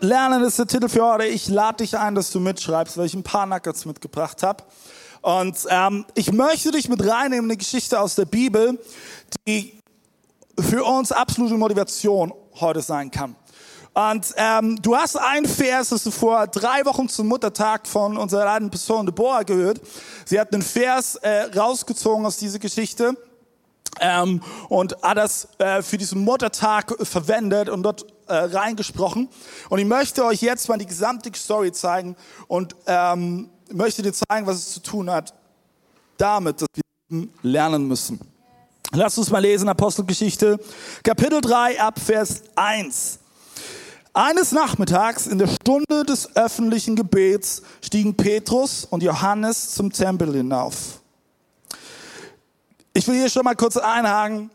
lernen ist der Titel für heute. Ich lade dich ein, dass du mitschreibst, weil ich ein paar Nuggets mitgebracht habe. Und ähm, ich möchte dich mit reinnehmen in eine Geschichte aus der Bibel, die für uns absolute Motivation heute sein kann. Und ähm, du hast ein Vers, das du vor drei Wochen zum Muttertag von unserer leitenden Person Deborah gehört. Sie hat einen Vers äh, rausgezogen aus dieser Geschichte ähm, und hat das äh, für diesen Muttertag verwendet und dort äh, reingesprochen. Und ich möchte euch jetzt mal die gesamte Story zeigen und ähm, möchte dir zeigen, was es zu tun hat damit, dass wir lernen müssen. Lass uns mal lesen, Apostelgeschichte, Kapitel 3, Abvers 1. Eines Nachmittags in der Stunde des öffentlichen Gebets stiegen Petrus und Johannes zum Tempel hinauf. Ich will hier schon mal kurz einhaken.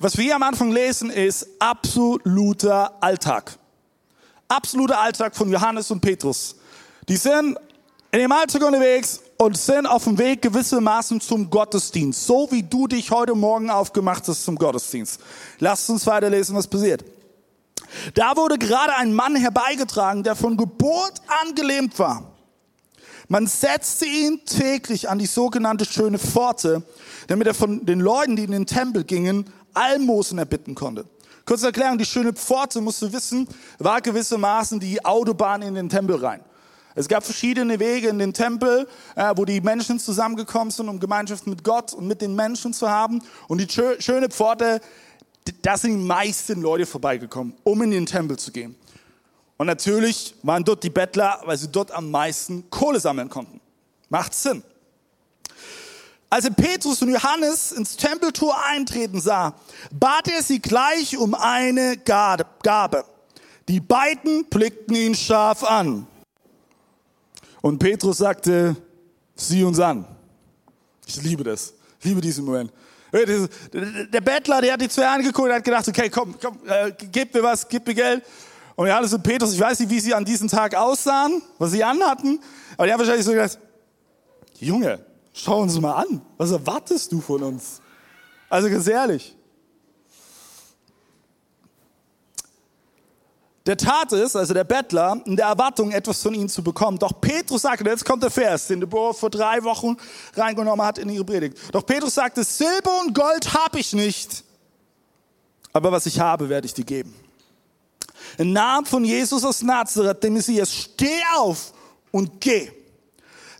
Was wir hier am Anfang lesen, ist absoluter Alltag. Absoluter Alltag von Johannes und Petrus. Die sind in dem Alltag unterwegs und sind auf dem Weg gewissermaßen zum Gottesdienst. So wie du dich heute Morgen aufgemacht hast zum Gottesdienst. Lasst uns weiterlesen, was passiert. Da wurde gerade ein Mann herbeigetragen, der von Geburt an gelähmt war. Man setzte ihn täglich an die sogenannte schöne Pforte, damit er von den Leuten, die in den Tempel gingen, Almosen erbitten konnte. Kurze Erklärung, die schöne Pforte, musst du wissen, war gewissermaßen die Autobahn in den Tempel rein. Es gab verschiedene Wege in den Tempel, äh, wo die Menschen zusammengekommen sind, um Gemeinschaft mit Gott und mit den Menschen zu haben. Und die schöne Pforte, da sind die meisten Leute vorbeigekommen, um in den Tempel zu gehen. Und natürlich waren dort die Bettler, weil sie dort am meisten Kohle sammeln konnten. Macht Sinn. Als er Petrus und Johannes ins Tempeltor eintreten sah, bat er sie gleich um eine Gabe. Die beiden blickten ihn scharf an. Und Petrus sagte, sieh uns an. Ich liebe das. Ich liebe diesen Moment. Der Bettler, der hat die zwei angeguckt und hat gedacht, okay, komm, komm, äh, gib mir was, gib mir Geld. Und Johannes und Petrus, ich weiß nicht, wie sie an diesem Tag aussahen, was sie anhatten, aber die haben wahrscheinlich so gedacht, Junge, schau uns mal an, was erwartest du von uns? Also ganz ehrlich. Der Tat ist, also der Bettler, in der Erwartung, etwas von ihnen zu bekommen. Doch Petrus sagte, jetzt kommt der Vers, den Deborah vor drei Wochen reingenommen hat in ihre Predigt. Doch Petrus sagte, Silber und Gold habe ich nicht, aber was ich habe, werde ich dir geben. Im Namen von Jesus aus Nazareth, dem Messias, steh auf und geh.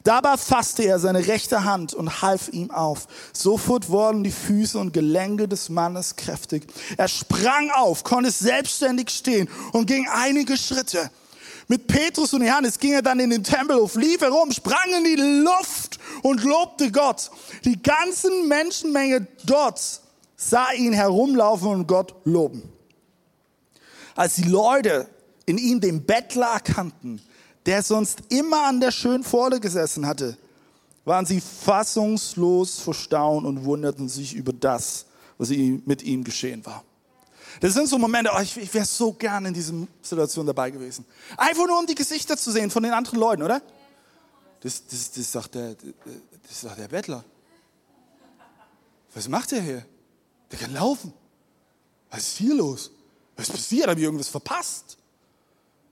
Dabei fasste er seine rechte Hand und half ihm auf. Sofort wurden die Füße und Gelenke des Mannes kräftig. Er sprang auf, konnte selbstständig stehen und ging einige Schritte. Mit Petrus und Johannes ging er dann in den Tempelhof, lief herum, sprang in die Luft und lobte Gott. Die ganzen Menschenmenge dort sah ihn herumlaufen und Gott loben. Als die Leute in ihm den Bettler erkannten, der sonst immer an der schönen Pforte gesessen hatte, waren sie fassungslos vor Staunen und wunderten sich über das, was mit ihm geschehen war. Das sind so Momente, oh, ich, ich wäre so gern in dieser Situation dabei gewesen. Einfach nur, um die Gesichter zu sehen von den anderen Leuten, oder? Das, das, das, doch der, das doch der Bettler. Was macht der hier? Der kann laufen. Was ist hier los? Was passiert? Habe ich irgendwas verpasst?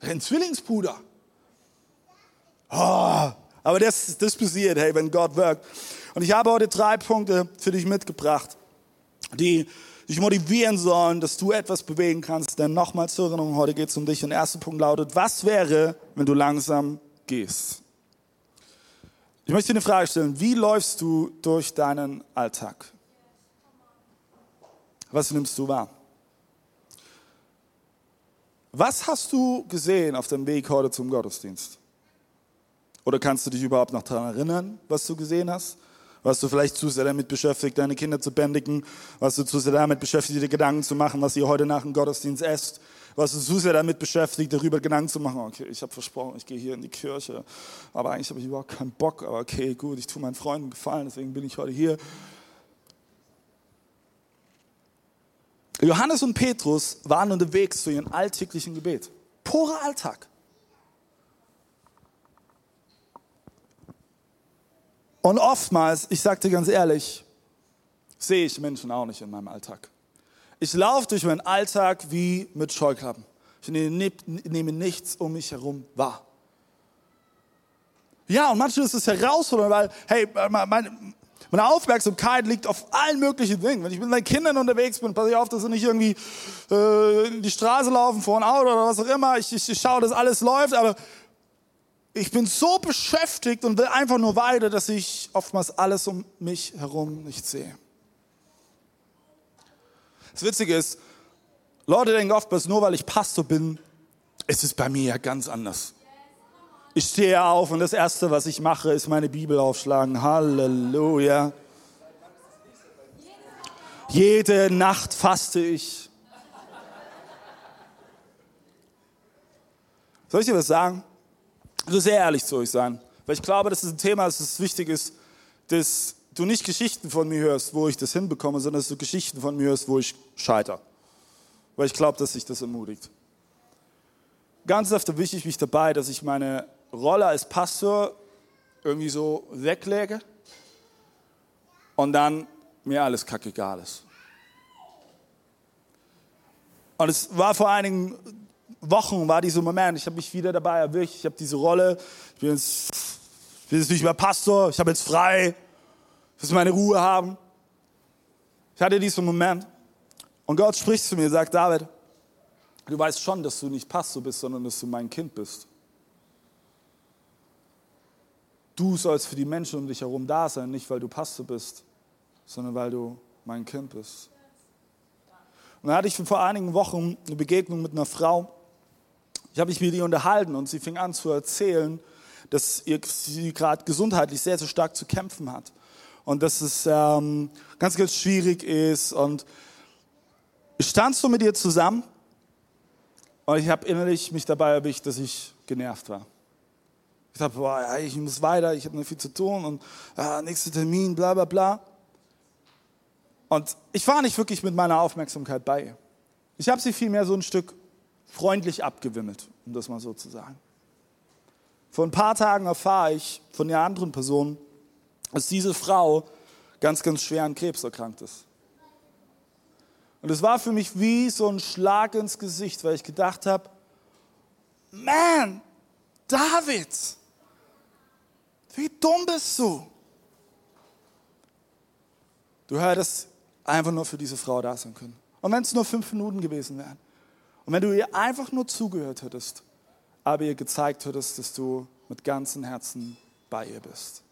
Ein Zwillingsbruder. Oh, aber das, das passiert, hey, wenn Gott wirkt. Und ich habe heute drei Punkte für dich mitgebracht, die dich motivieren sollen, dass du etwas bewegen kannst. Denn nochmal zur Erinnerung, heute geht es um dich. Und der erste Punkt lautet, was wäre, wenn du langsam gehst? Ich möchte dir eine Frage stellen. Wie läufst du durch deinen Alltag? Was nimmst du wahr? Was hast du gesehen auf dem Weg heute zum Gottesdienst? Oder kannst du dich überhaupt noch daran erinnern, was du gesehen hast? Warst du vielleicht zu sehr damit beschäftigt, deine Kinder zu bändigen? Warst du zu sehr damit beschäftigt, dir Gedanken zu machen, was ihr heute nach dem Gottesdienst esst? Was ist so sehr damit beschäftigt, darüber Gedanken zu machen, okay, ich habe versprochen, ich gehe hier in die Kirche, aber eigentlich habe ich überhaupt keinen Bock, aber okay, gut, ich tue meinen Freunden gefallen, deswegen bin ich heute hier. Johannes und Petrus waren unterwegs zu ihrem alltäglichen Gebet. Purer Alltag. Und oftmals, ich dir ganz ehrlich, sehe ich Menschen auch nicht in meinem Alltag. Ich laufe durch meinen Alltag wie mit Scheuklappen. Ich nehme nichts um mich herum wahr. Ja, und manchmal ist es herausfordernd, weil, hey, meine, meine Aufmerksamkeit liegt auf allen möglichen Dingen. Wenn ich mit meinen Kindern unterwegs bin, passe ich auf, dass sie nicht irgendwie äh, in die Straße laufen vor ein Auto oder was auch immer. Ich, ich, ich schaue, dass alles läuft, aber ich bin so beschäftigt und will einfach nur weiter, dass ich oftmals alles um mich herum nicht sehe. Das Witzige ist, Leute denken oftmals, nur weil ich Pastor bin, ist es bei mir ja ganz anders. Ich stehe auf und das Erste, was ich mache, ist meine Bibel aufschlagen. Halleluja. Jede Nacht faste ich. Soll ich dir was sagen? So sehr ehrlich zu euch sein. Weil ich glaube, das ist ein Thema, dass es wichtig ist, dass du nicht Geschichten von mir hörst, wo ich das hinbekomme, sondern dass du Geschichten von mir hörst, wo ich scheiter. Weil ich glaube, dass sich das ermutigt. Ganz oft erwische ich mich dabei, dass ich meine Rolle als Pastor irgendwie so weglege und dann mir alles kackegal ist. Und es war vor einigen Wochen war dieser Moment, ich habe mich wieder dabei erwischt, ich habe diese Rolle, ich bin jetzt, ich bin jetzt nicht mehr Pastor, ich habe jetzt frei, ich will meine Ruhe haben. Ich hatte diesen Moment und Gott spricht zu mir und sagt, David, du weißt schon, dass du nicht Pastor bist, sondern dass du mein Kind bist. Du sollst für die Menschen um dich herum da sein, nicht weil du Pastor bist, sondern weil du mein Kind bist. Und da hatte ich vor einigen Wochen eine Begegnung mit einer Frau, ich habe mich mit ihr unterhalten und sie fing an zu erzählen, dass sie gerade gesundheitlich sehr, sehr stark zu kämpfen hat. Und dass es ähm, ganz, ganz schwierig ist. Und ich stand so mit ihr zusammen und ich habe innerlich mich dabei erwischt, dass ich genervt war. Ich dachte, boah, ich muss weiter, ich habe noch viel zu tun und ah, nächster Termin, bla bla bla. Und ich war nicht wirklich mit meiner Aufmerksamkeit bei ihr. Ich habe sie vielmehr so ein Stück freundlich abgewimmelt, um das mal so zu sagen. Vor ein paar Tagen erfahre ich von der anderen Person, dass diese Frau ganz, ganz schwer an Krebs erkrankt ist. Und es war für mich wie so ein Schlag ins Gesicht, weil ich gedacht habe, man, David, wie dumm bist du? Du hättest einfach nur für diese Frau da sein können. Und wenn es nur fünf Minuten gewesen wären. Und wenn du ihr einfach nur zugehört hättest, aber ihr gezeigt hättest, dass du mit ganzem Herzen bei ihr bist.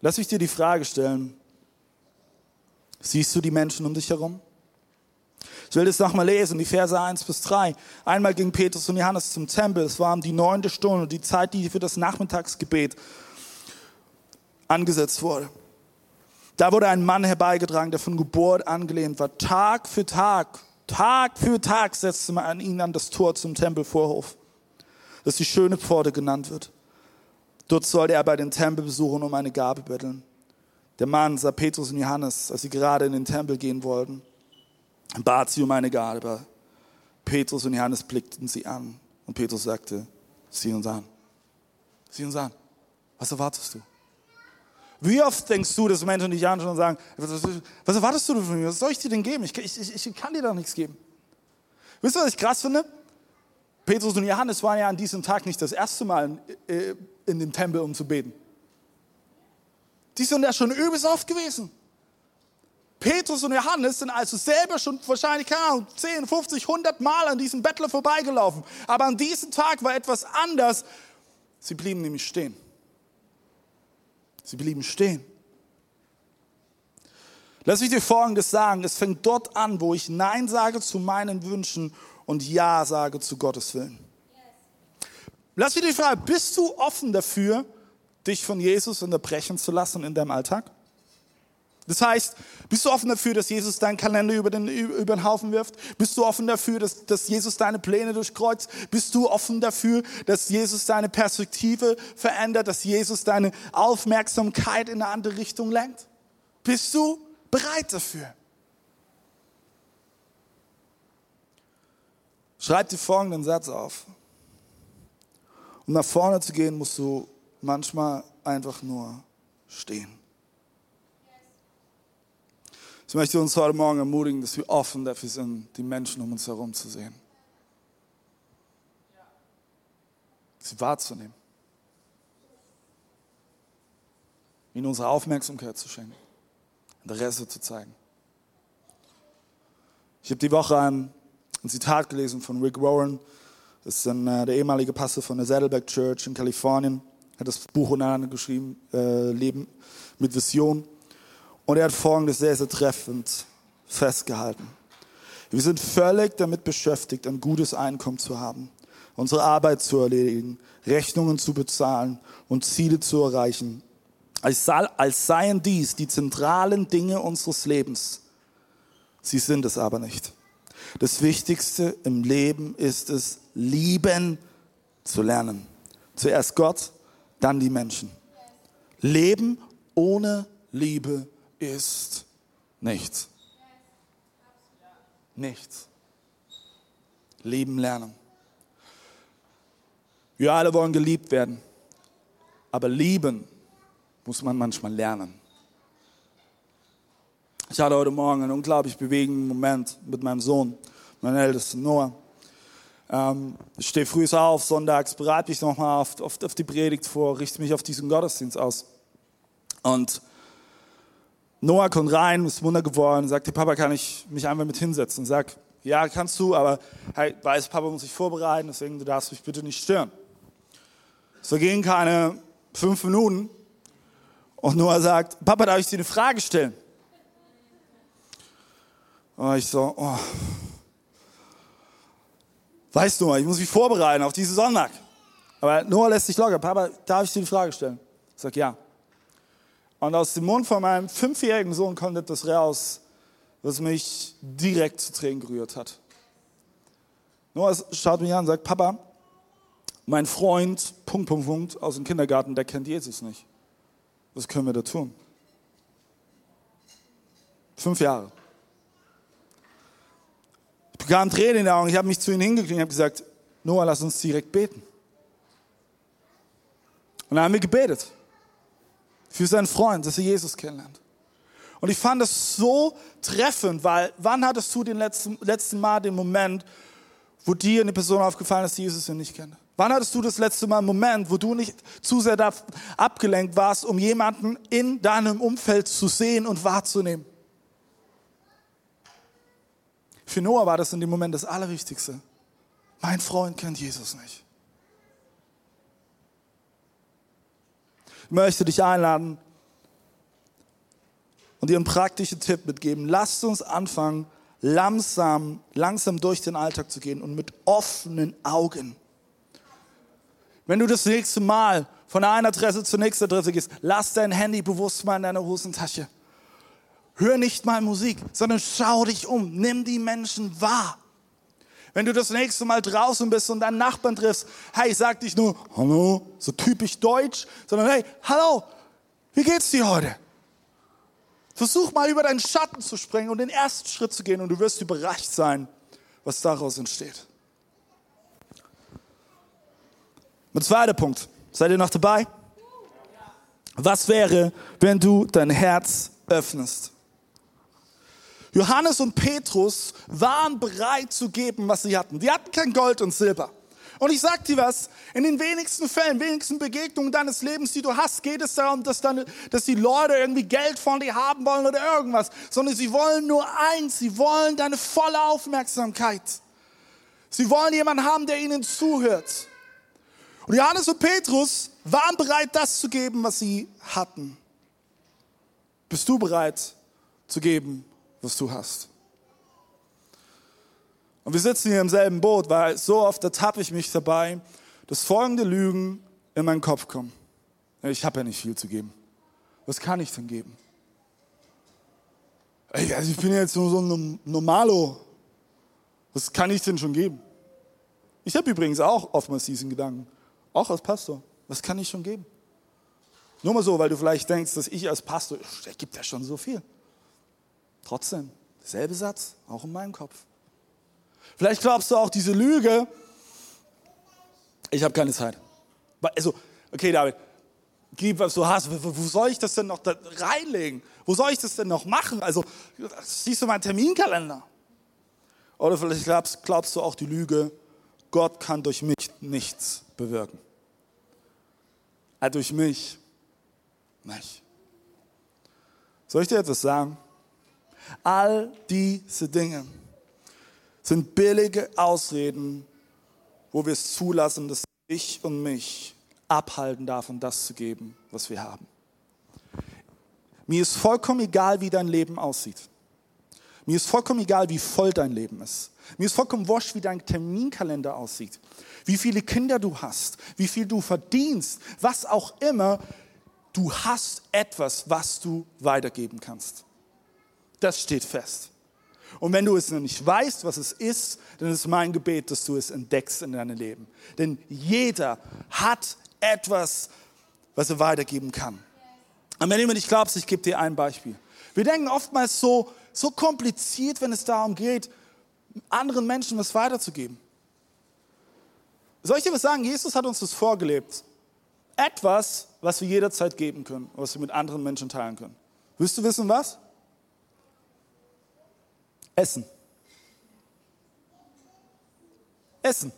Lass mich dir die Frage stellen, siehst du die Menschen um dich herum? Ich will das nochmal lesen, die Verse 1 bis 3. Einmal ging Petrus und Johannes zum Tempel. Es war um die neunte Stunde, die Zeit, die für das Nachmittagsgebet angesetzt wurde. Da wurde ein Mann herbeigetragen, der von Geburt angelehnt war. Tag für Tag, Tag für Tag setzte man ihn an das Tor zum Tempelvorhof, das die schöne Pforte genannt wird. Dort sollte er bei den Tempelbesuchern um eine Gabe betteln. Der Mann sah Petrus und Johannes, als sie gerade in den Tempel gehen wollten, bat sie um eine Gabe. Petrus und Johannes blickten sie an und Petrus sagte, sieh uns an. Sieh uns an. Was erwartest du? Wie oft denkst du, dass Menschen dich anschauen und sagen, was, erwartest du von mir? Was soll ich dir denn geben? Ich, ich, ich kann dir doch nichts geben. Wisst ihr, was ich krass finde? Petrus und Johannes waren ja an diesem Tag nicht das erste Mal in, äh, in dem Tempel, um zu beten. Die sind ja schon übelst oft gewesen. Petrus und Johannes sind also selber schon wahrscheinlich, keine Ahnung, 10, 50, 100 Mal an diesem Bettler vorbeigelaufen. Aber an diesem Tag war etwas anders. Sie blieben nämlich stehen. Sie blieben stehen. Lass mich dir Folgendes sagen. Es fängt dort an, wo ich Nein sage zu meinen Wünschen und Ja sage zu Gottes Willen. Lass mich dir fragen, bist du offen dafür, dich von Jesus unterbrechen zu lassen in deinem Alltag? Das heißt, bist du offen dafür, dass Jesus deinen Kalender über den, über den Haufen wirft? Bist du offen dafür, dass, dass Jesus deine Pläne durchkreuzt? Bist du offen dafür, dass Jesus deine Perspektive verändert, dass Jesus deine Aufmerksamkeit in eine andere Richtung lenkt? Bist du bereit dafür? Schreib dir folgenden Satz auf. Um nach vorne zu gehen, musst du manchmal einfach nur stehen. Ich möchte uns heute Morgen ermutigen, dass wir offen dafür sind, die Menschen um uns herum zu sehen. Sie wahrzunehmen. Ihnen unsere Aufmerksamkeit zu schenken. Interesse zu zeigen. Ich habe die Woche ein, ein, Zitat gelesen von Rick Warren. Das ist ein, äh, der ehemalige Pastor von der Saddleback Church in Kalifornien. Er hat das Buch untereinander geschrieben, äh, Leben mit Vision. Und er hat Folgendes sehr, sehr treffend festgehalten. Wir sind völlig damit beschäftigt, ein gutes Einkommen zu haben, unsere Arbeit zu erledigen, Rechnungen zu bezahlen und Ziele zu erreichen, als, seien dies die zentralen Dinge unseres Lebens. Sie sind es aber nicht. Das Wichtigste im Leben ist es, lieben zu lernen. Zuerst Gott, dann die Menschen. Leben ohne Liebe ist nichts. Nichts. Leben lernen. Wir alle wollen geliebt werden. Aber lieben muss man manchmal lernen. Ich hatte heute Morgen einen unglaublich bewegenden Moment mit meinem Sohn, meinem ältesten Noah. Ähm, ich stehe früh auf, sonntags, bereite mich nochmal auf, auf, auf die Predigt vor, richte mich auf diesen Gottesdienst aus. Und Noah kommt rein, ist Wunder geworden, sagt, hey, Papa, kann ich mich einfach mit hinsetzen? Sag, ja, kannst du, aber hey, weiß, Papa muss sich vorbereiten, deswegen du darfst mich bitte nicht stören. So gehen keine fünf Minuten und Noah sagt, Papa, darf ich dir eine Frage stellen? Und ich so, oh. Weißt du, ich muss mich vorbereiten auf diesen Sonntag. Aber Noah lässt sich locker. Papa, darf ich dir eine Frage stellen? Ich sage, ja. Und aus dem Mund von meinem fünfjährigen Sohn kommt etwas raus, was mich direkt zu Tränen gerührt hat. Noah schaut mich an und sagt, Papa, mein Freund, Punkt, Punkt, Punkt, aus dem Kindergarten, der kennt Jesus nicht. Was können wir da tun? Fünf Jahre. Ich bekam Tränen in den Augen. Ich habe mich zu ihnen hingekriegt und habe gesagt, Noah, lass uns direkt beten. Und dann haben wir gebetet. Für seinen Freund, dass er Jesus kennenlernt. Und ich fand das so treffend, weil wann hattest du den letzten, letzten Mal den Moment, wo dir eine Person aufgefallen ist, die Jesus nicht kennt? Wann hattest du das letzte Mal einen Moment, wo du nicht zu sehr abgelenkt warst, um jemanden in deinem Umfeld zu sehen und wahrzunehmen? Für Noah war das in dem Moment das Allerwichtigste. Mein Freund kennt Jesus nicht. Möchte dich einladen und dir einen praktischen Tipp mitgeben. Lasst uns anfangen, langsam, langsam durch den Alltag zu gehen und mit offenen Augen wenn du das nächste Mal von einer Adresse zur nächsten Adresse gehst, lass dein Handy bewusst mal in deiner Hosentasche. Hör nicht mal Musik, sondern schau dich um. Nimm die Menschen wahr. Wenn du das nächste Mal draußen bist und deinen Nachbarn triffst, hey, sag dich nur, hallo, so typisch deutsch, sondern hey, hallo, wie geht's dir heute? Versuch mal über deinen Schatten zu springen und den ersten Schritt zu gehen und du wirst überrascht sein, was daraus entsteht. Und zweiter Punkt. Seid ihr noch dabei? Was wäre, wenn du dein Herz öffnest? Johannes und Petrus waren bereit zu geben, was sie hatten. Die hatten kein Gold und Silber. Und ich sag dir was, in den wenigsten Fällen, wenigsten Begegnungen deines Lebens, die du hast, geht es darum, dass, deine, dass die Leute irgendwie Geld von dir haben wollen oder irgendwas, sondern sie wollen nur eins, sie wollen deine volle Aufmerksamkeit. Sie wollen jemanden haben, der ihnen zuhört. Und Johannes und Petrus waren bereit, das zu geben, was sie hatten. Bist du bereit zu geben, was du hast? Und wir sitzen hier im selben Boot, weil so oft ertappe ich mich dabei, dass folgende Lügen in meinen Kopf kommen. Ich habe ja nicht viel zu geben. Was kann ich denn geben? Also ich bin jetzt nur so ein Normalo. Was kann ich denn schon geben? Ich habe übrigens auch oftmals diesen Gedanken, auch als Pastor. Was kann ich schon geben? Nur mal so, weil du vielleicht denkst, dass ich als Pastor, der gibt ja schon so viel. Trotzdem, derselbe Satz, auch in meinem Kopf. Vielleicht glaubst du auch diese Lüge, ich habe keine Zeit. Also, okay, David, gib, was du hast. Wo soll ich das denn noch da reinlegen? Wo soll ich das denn noch machen? Also, siehst du meinen Terminkalender? Oder vielleicht glaubst, glaubst du auch die Lüge, Gott kann durch mich nichts bewirken. Er durch mich nicht. Soll ich dir etwas sagen? All diese Dinge sind billige Ausreden, wo wir es zulassen, dass ich und mich abhalten davon, das zu geben, was wir haben. Mir ist vollkommen egal, wie dein Leben aussieht. Mir ist vollkommen egal, wie voll dein Leben ist. Mir ist vollkommen wurscht, wie dein Terminkalender aussieht, wie viele Kinder du hast, wie viel du verdienst, was auch immer. Du hast etwas, was du weitergeben kannst. Das steht fest. Und wenn du es noch nicht weißt, was es ist, dann ist mein Gebet, dass du es entdeckst in deinem Leben. Denn jeder hat etwas, was er weitergeben kann. Und wenn du mir nicht glaubst, ich gebe dir ein Beispiel. Wir denken oftmals so, so kompliziert, wenn es darum geht, anderen Menschen was weiterzugeben. Soll ich dir was sagen? Jesus hat uns das vorgelebt. Etwas, was wir jederzeit geben können, was wir mit anderen Menschen teilen können. Willst du wissen was? Essen. Essen.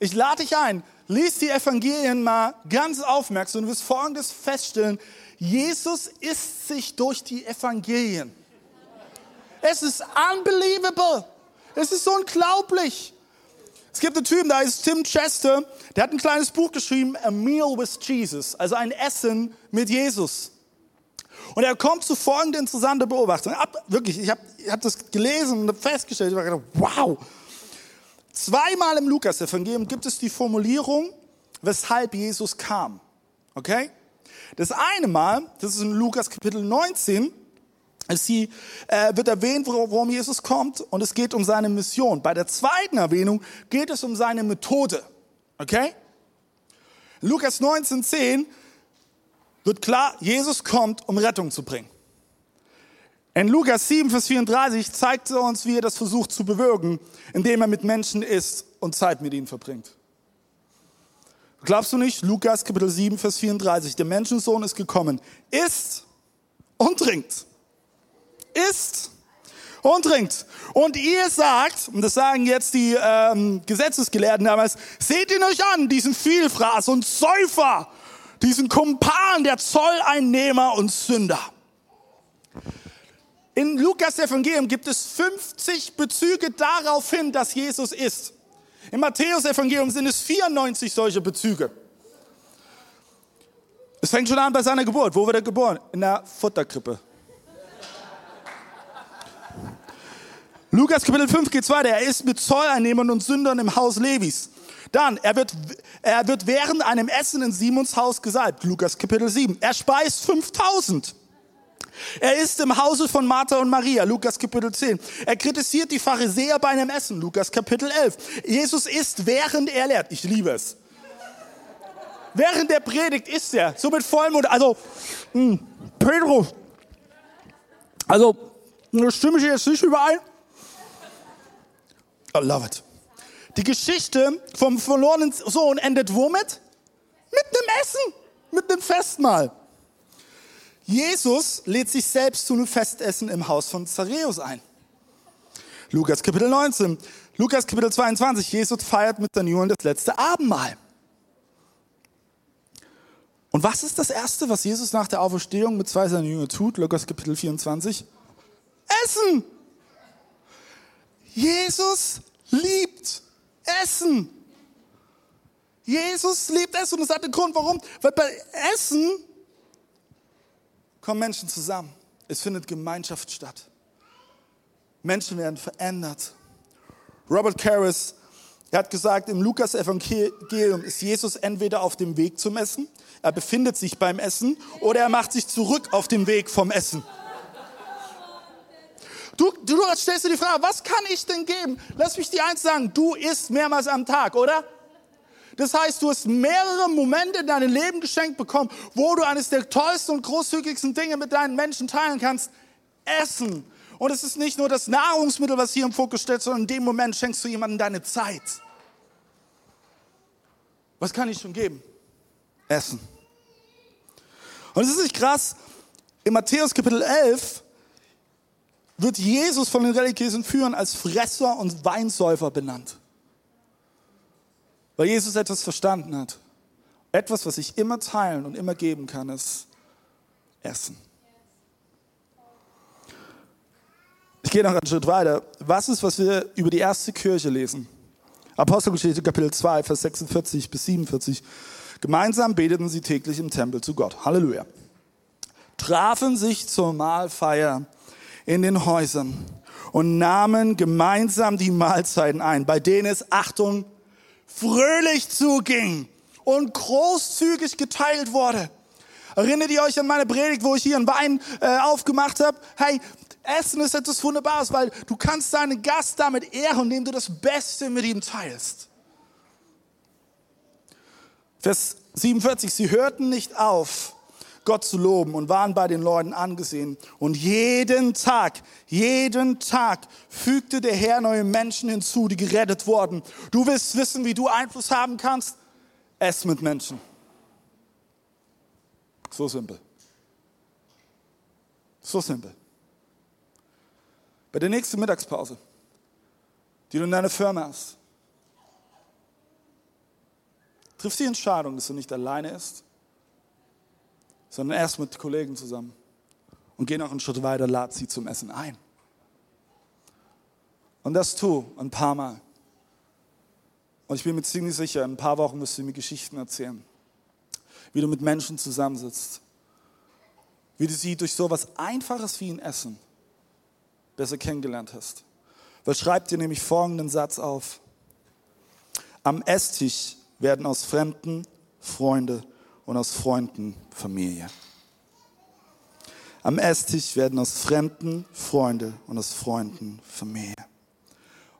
Ich lade dich ein, lies die Evangelien mal ganz aufmerksam und wirst Folgendes feststellen. Jesus isst sich durch die Evangelien. Es ist unbelievable. Es ist unglaublich. Es gibt einen Typen, da ist Tim Chester, der hat ein kleines Buch geschrieben, A Meal with Jesus, also ein Essen mit Jesus. Und er kommt zu folgender interessanter Beobachtung. Ab, wirklich, ich habe hab das gelesen und festgestellt, ich war gedacht, wow. Zweimal im Lukas-Evangelium gibt es die Formulierung, weshalb Jesus kam. Okay? Das eine Mal, das ist in Lukas Kapitel 19, es äh, wird erwähnt, worum Jesus kommt und es geht um seine Mission. Bei der zweiten Erwähnung geht es um seine Methode. Okay? Lukas 19,10 wird klar, Jesus kommt, um Rettung zu bringen. In Lukas 7, Vers 34 zeigt er uns, wie er das versucht zu bewirken, indem er mit Menschen isst und Zeit mit ihnen verbringt. Glaubst du nicht? Lukas Kapitel 7, Vers 34. Der Menschensohn ist gekommen, isst und trinkt. Isst und trinkt. Und ihr sagt, und das sagen jetzt die ähm, Gesetzesgelehrten damals, seht ihn euch an, diesen Vielfraß und Säufer, diesen Kumpan der Zolleinnehmer und Sünder. In Lukas Evangelium gibt es 50 Bezüge darauf hin, dass Jesus ist. Im Matthäus Evangelium sind es 94 solche Bezüge. Es fängt schon an bei seiner Geburt. Wo wird er geboren? In der Futterkrippe. Lukas Kapitel 5 geht weiter. Er ist mit Zolleinnehmern und Sündern im Haus Levis. Dann, er wird, er wird während einem Essen in Simons Haus gesalbt. Lukas Kapitel 7. Er speist 5000. Er ist im Hause von Martha und Maria, Lukas Kapitel 10. Er kritisiert die Pharisäer bei einem Essen, Lukas Kapitel 11. Jesus isst, während er lehrt. Ich liebe es. Während der Predigt isst er, so mit Vollmond. Also, mh, hm, Petrus, also, da stimme ich jetzt nicht überein. I love it. Die Geschichte vom verlorenen Sohn endet womit? Mit einem Essen, mit einem Festmahl. Jesus lädt sich selbst zu einem Festessen im Haus von Zareus ein. Lukas Kapitel 19. Lukas Kapitel 22. Jesus feiert mit seinen Jüngern das letzte Abendmahl. Und was ist das Erste, was Jesus nach der Auferstehung mit zwei seiner Jüngern tut? Lukas Kapitel 24. Essen! Jesus liebt Essen. Jesus liebt Essen und das hat den Grund, warum. Weil bei Essen kommen Menschen zusammen. Es findet Gemeinschaft statt. Menschen werden verändert. Robert Karras Er hat gesagt, im Lukas-Evangelium ist Jesus entweder auf dem Weg zum Essen, er befindet sich beim Essen oder er macht sich zurück auf den Weg vom Essen. Du, du stellst dir die Frage, was kann ich denn geben? Lass mich dir eins sagen, du isst mehrmals am Tag, oder? Das heißt, du hast mehrere Momente in deinem Leben geschenkt bekommen, wo du eines der tollsten und großzügigsten Dinge mit deinen Menschen teilen kannst. Essen. Und es ist nicht nur das Nahrungsmittel, was hier im Fokus steht, sondern in dem Moment schenkst du jemandem deine Zeit. Was kann ich schon geben? Essen. Und es ist nicht krass, in Matthäus Kapitel 11 wird Jesus von den religiösen Führern als Fresser und Weinsäufer benannt. Weil Jesus etwas verstanden hat. Etwas, was ich immer teilen und immer geben kann, ist Essen. Ich gehe noch einen Schritt weiter. Was ist, was wir über die erste Kirche lesen? Apostelgeschichte Kapitel 2, Vers 46 bis 47. Gemeinsam beteten sie täglich im Tempel zu Gott. Halleluja. Trafen sich zur Mahlfeier in den Häusern und nahmen gemeinsam die Mahlzeiten ein, bei denen es, Achtung, fröhlich zuging und großzügig geteilt wurde. Erinnert ihr euch an meine Predigt, wo ich hier einen Wein äh, aufgemacht habe? Hey, Essen ist etwas Wunderbares, weil du kannst deinen Gast damit ehren, indem du das Beste mit ihm teilst. Vers 47, sie hörten nicht auf, Gott zu loben und waren bei den Leuten angesehen. Und jeden Tag, jeden Tag fügte der Herr neue Menschen hinzu, die gerettet wurden. Du willst wissen, wie du Einfluss haben kannst? Ess mit Menschen. So simpel. So simpel. Bei der nächsten Mittagspause, die du in deiner Firma hast, triffst die Entscheidung, dass du nicht alleine ist, sondern erst mit Kollegen zusammen und geh noch einen Schritt weiter, lad sie zum Essen ein. Und das tu ein paar Mal. Und ich bin mir ziemlich sicher, in ein paar Wochen wirst du mir Geschichten erzählen, wie du mit Menschen zusammensitzt, wie du sie durch so etwas Einfaches wie ein Essen besser kennengelernt hast. Weil schreib dir nämlich folgenden Satz auf. Am Esstisch werden aus Fremden Freunde und aus Freunden Familie. Am Esstisch werden aus Fremden Freunde und aus Freunden Familie.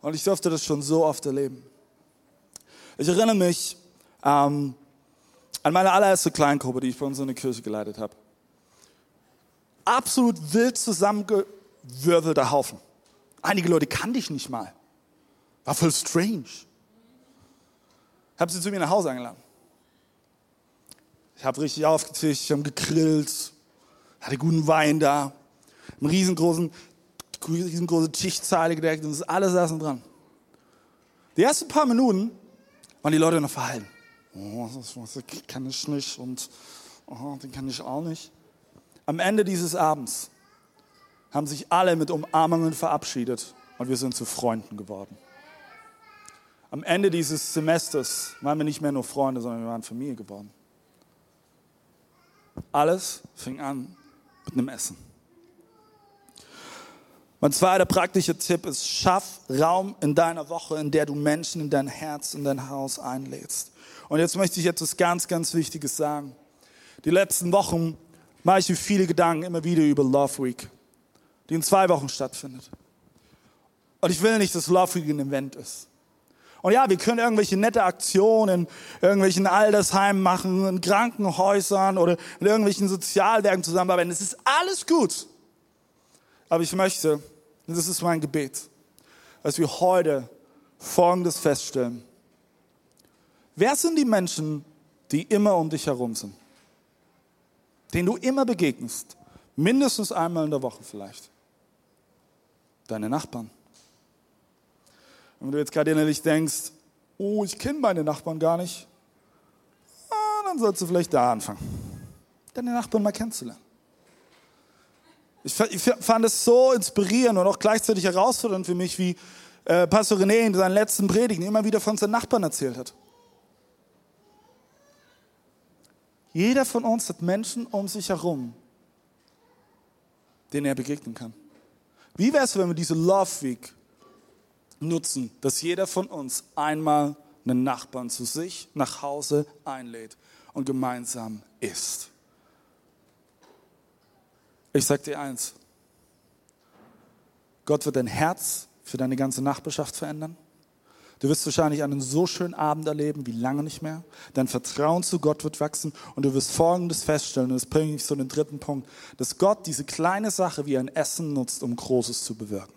Und ich durfte das schon so oft erleben. Ich erinnere mich ähm, an meine allererste Kleingruppe, die ich bei uns in der Kirche geleitet habe. Absolut wild zusammengewürfelter Haufen. Einige Leute kannte ich nicht mal. War voll strange. Habe sie zu mir nach Hause eingeladen. Ich habe richtig aufgetischt, ich habe gegrillt, hatte guten Wein da, einen riesengroßen, riesengroße Tischzeile gedeckt und das alles saßen dran. Die ersten paar Minuten waren die Leute noch verhalten. Oh, das, kann ich nicht und oh, den kann ich auch nicht. Am Ende dieses Abends haben sich alle mit Umarmungen verabschiedet und wir sind zu Freunden geworden. Am Ende dieses Semesters waren wir nicht mehr nur Freunde, sondern wir waren Familie geworden. Alles fing an mit einem Essen. Mein zweiter praktischer Tipp ist, schaff Raum in deiner Woche, in der du Menschen in dein Herz, in dein Haus einlädst. Und jetzt möchte ich etwas ganz, ganz Wichtiges sagen. Die letzten Wochen mache ich mir viele Gedanken immer wieder über Love Week, die in zwei Wochen stattfindet. Und ich will nicht, dass Love Week ein Event ist. Und ja, wir können irgendwelche nette Aktionen in irgendwelchen Altersheimen machen, in Krankenhäusern oder in irgendwelchen Sozialwerken zusammenarbeiten. Das ist alles gut. Aber ich möchte, und das ist mein Gebet, dass wir heute Folgendes feststellen. Wer sind die Menschen, die immer um dich herum sind? Denen du immer begegnest? Mindestens einmal in der Woche vielleicht. Deine Nachbarn. Wenn du jetzt gerade innerlich denkst, oh, ich kenne meine Nachbarn gar nicht, dann sollst du vielleicht da anfangen, deine Nachbarn mal kennenzulernen. Ich, ich fand es so inspirierend und auch gleichzeitig herausfordernd für mich, wie äh, Pastor René in seinen letzten Predigten immer wieder von seinen Nachbarn erzählt hat. Jeder von uns hat Menschen um sich herum, denen er begegnen kann. Wie wäre es, wenn wir diese Love Week nutzen, dass jeder von uns einmal einen Nachbarn zu sich nach Hause einlädt und gemeinsam isst. Ich sage dir eins, Gott wird dein Herz für deine ganze Nachbarschaft verändern. Du wirst wahrscheinlich einen so schönen Abend erleben wie lange nicht mehr. Dein Vertrauen zu Gott wird wachsen und du wirst Folgendes feststellen, und das bringt mich zu dem dritten Punkt, dass Gott diese kleine Sache wie ein Essen nutzt, um Großes zu bewirken.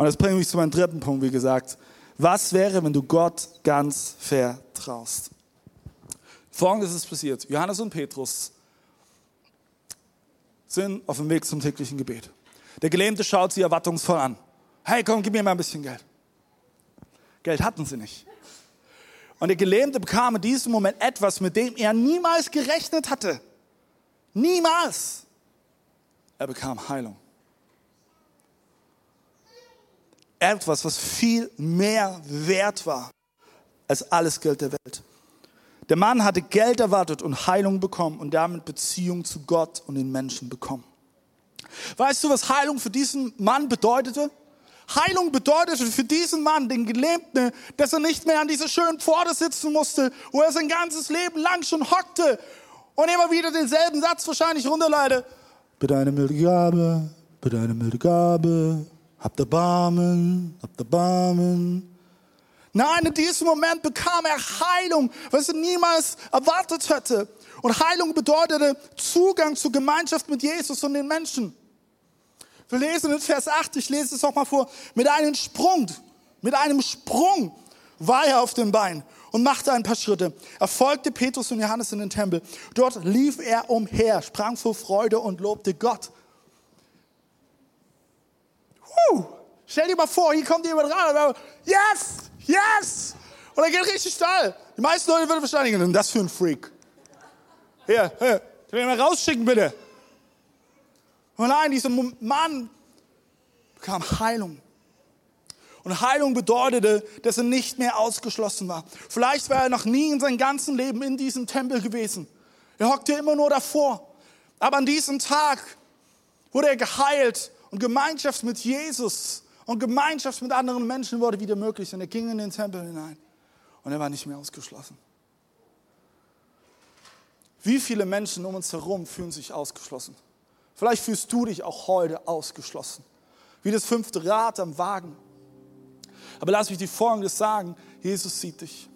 Und das bringt mich zu meinem dritten Punkt, wie gesagt. Was wäre, wenn du Gott ganz vertraust? Folgendes ist passiert. Johannes und Petrus sind auf dem Weg zum täglichen Gebet. Der Gelähmte schaut sie erwartungsvoll an. Hey, komm, gib mir mal ein bisschen Geld. Geld hatten sie nicht. Und der Gelähmte bekam in diesem Moment etwas, mit dem er niemals gerechnet hatte. Niemals. Er bekam Heilung. Etwas, was viel mehr wert war als alles Geld der Welt. Der Mann hatte Geld erwartet und Heilung bekommen und damit Beziehung zu Gott und den Menschen bekommen. Weißt du, was Heilung für diesen Mann bedeutete? Heilung bedeutete für diesen Mann, den Gelähmten, dass er nicht mehr an dieser schönen Pforte sitzen musste, wo er sein ganzes Leben lang schon hockte und immer wieder denselben Satz wahrscheinlich runterleite. Bitte eine milde Gabe, bitte eine milde Gabe, habt Erbarmen, habt Erbarmen. Nein, in diesem Moment bekam er Heilung, was er niemals erwartet hätte. Und Heilung bedeutete Zugang zur Gemeinschaft mit Jesus und den Menschen. Wir lesen in Vers 8, ich lese es auch mal vor, mit einem Sprung, mit einem Sprung war er auf dem Bein und machte ein paar Schritte. Er folgte Petrus und Johannes in den Tempel. Dort lief er umher, sprang vor Freude und lobte Gott. Stell dir mal vor, hier kommt jemand ran. Yes, yes. Und er geht richtig steil. Die meisten Leute würden wahrscheinlich denken, das für ein Freak. Hier, hier, den mal rausschicken bitte. Und nein, dieser Mann bekam Heilung. Und Heilung bedeutete, dass er nicht mehr ausgeschlossen war. Vielleicht war er noch nie in seinem ganzen Leben in diesem Tempel gewesen. Er hockte immer nur davor. Aber an diesem Tag wurde er geheilt und Gemeinschaft mit Jesus und Gemeinschaft mit anderen Menschen wurde wieder möglich. Und er ging in den Tempel hinein und er war nicht mehr ausgeschlossen. Wie viele Menschen um uns herum fühlen sich ausgeschlossen? Vielleicht fühlst du dich auch heute ausgeschlossen. Wie das fünfte Rad am Wagen. Aber lass mich dir Folgendes sagen. Jesus sieht dich.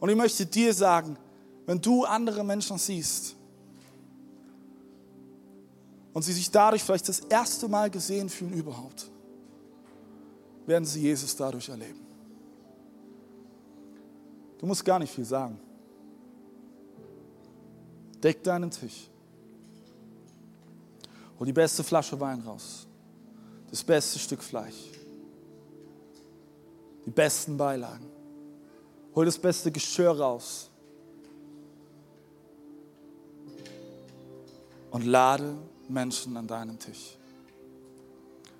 Und ich möchte dir sagen, wenn du andere Menschen siehst und sie sich dadurch vielleicht das erste Mal gesehen fühlen überhaupt, werden sie Jesus dadurch erleben. Du musst gar nicht viel sagen. Deck deinen Tisch. Hol die beste Flasche Wein raus. Das beste Stück Fleisch. Die besten Beilagen. Hol das beste Geschirr raus. Und lade Menschen an deinen Tisch.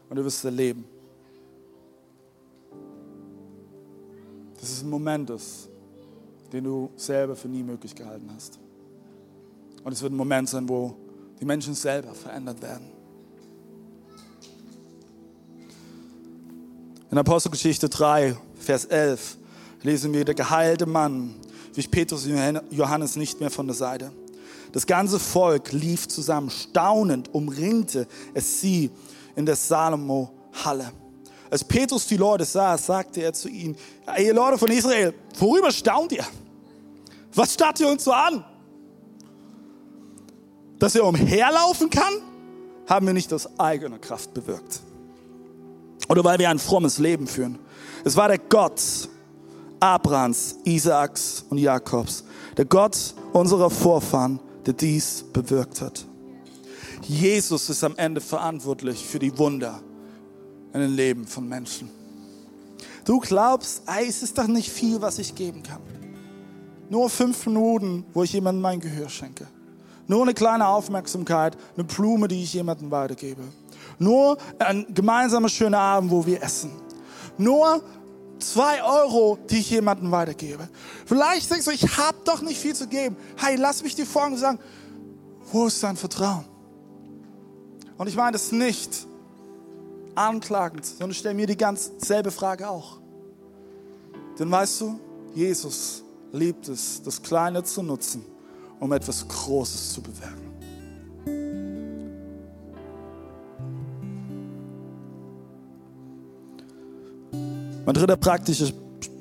Und du wirst erleben, dass es ein Moment ist, den du selber für nie möglich gehalten hast. Und es wird ein Moment sein, wo die Menschen selber verändert werden. In Apostelgeschichte 3, Vers 11 lesen wir, der geheilte Mann wich Petrus und Johannes nicht mehr von der Seite. Das ganze Volk lief zusammen, staunend umringte es sie in der Salomo-Halle. Als Petrus die Leute sah, sagte er zu ihnen, ihr Leute von Israel, worüber staunt ihr? Was starrt ihr uns so an? dass er umherlaufen kann, haben wir nicht aus eigener Kraft bewirkt. Oder weil wir ein frommes Leben führen. Es war der Gott Abrahams, Isaaks und Jakobs, der Gott unserer Vorfahren, der dies bewirkt hat. Jesus ist am Ende verantwortlich für die Wunder in den Leben von Menschen. Du glaubst, ey, es ist doch nicht viel, was ich geben kann. Nur fünf Minuten, wo ich jemandem mein Gehör schenke. Nur eine kleine Aufmerksamkeit, eine Blume, die ich jemandem weitergebe. Nur ein gemeinsamer schöner Abend, wo wir essen. Nur zwei Euro, die ich jemandem weitergebe. Vielleicht denkst du, ich habe doch nicht viel zu geben. Hey, lass mich dir folgen sagen, wo ist dein Vertrauen? Und ich meine es nicht anklagend, sondern stell mir die ganz selbe Frage auch. Denn weißt du, Jesus liebt es, das Kleine zu nutzen, um etwas Großes zu bewirken. Mein dritter praktischer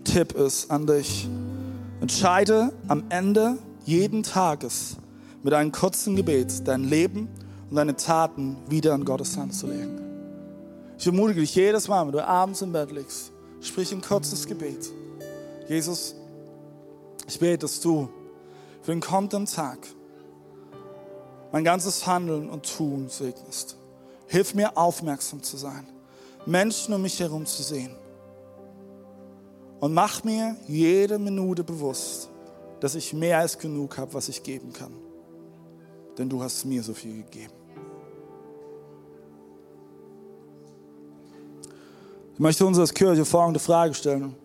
Tipp ist an dich. Entscheide am Ende jeden Tages mit einem kurzen Gebet dein Leben und deine Taten wieder in Gottes Hand zu legen. Ich ermutige dich jedes Mal, wenn du abends im Bett liegst, sprich ein kurzes Gebet. Jesus, ich bete, dass du für den kommenden Tag mein ganzes Handeln und Tun segnest. Hilf mir aufmerksam zu sein, Menschen um mich herum zu sehen. Und mach mir jede Minute bewusst, dass ich mehr als genug habe, was ich geben kann. Denn du hast mir so viel gegeben. Ich möchte uns als Kirche folgende Frage stellen.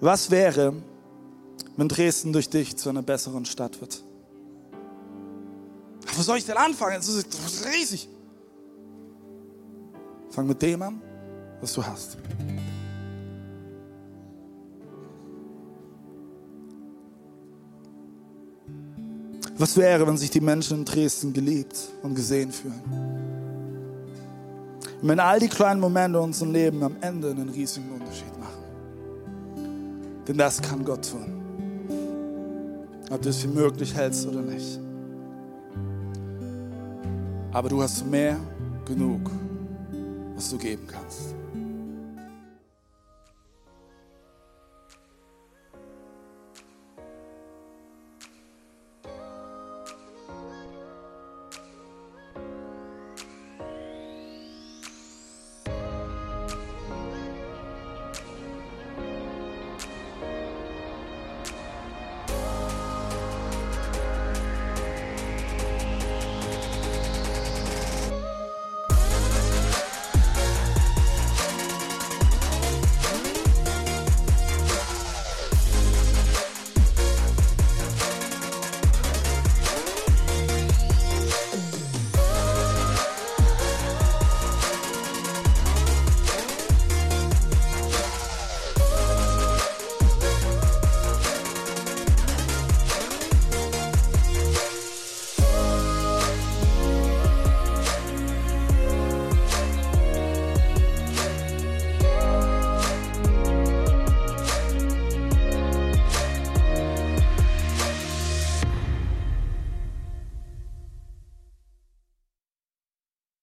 Was wäre, wenn Dresden durch dich zu einer besseren Stadt wird? Wo soll ich denn anfangen? Das ist, riesig. Fang mit dem an, was du hast. Was wäre, wenn sich die Menschen in Dresden geliebt und gesehen fühlen? Und wenn all die kleinen Momente in unserem Leben am Ende einen riesigen Unterschied machen. Denn das kann Gott tun. Ob du es für möglich hältst oder nicht. Aber du hast mehr genug, was du geben kannst.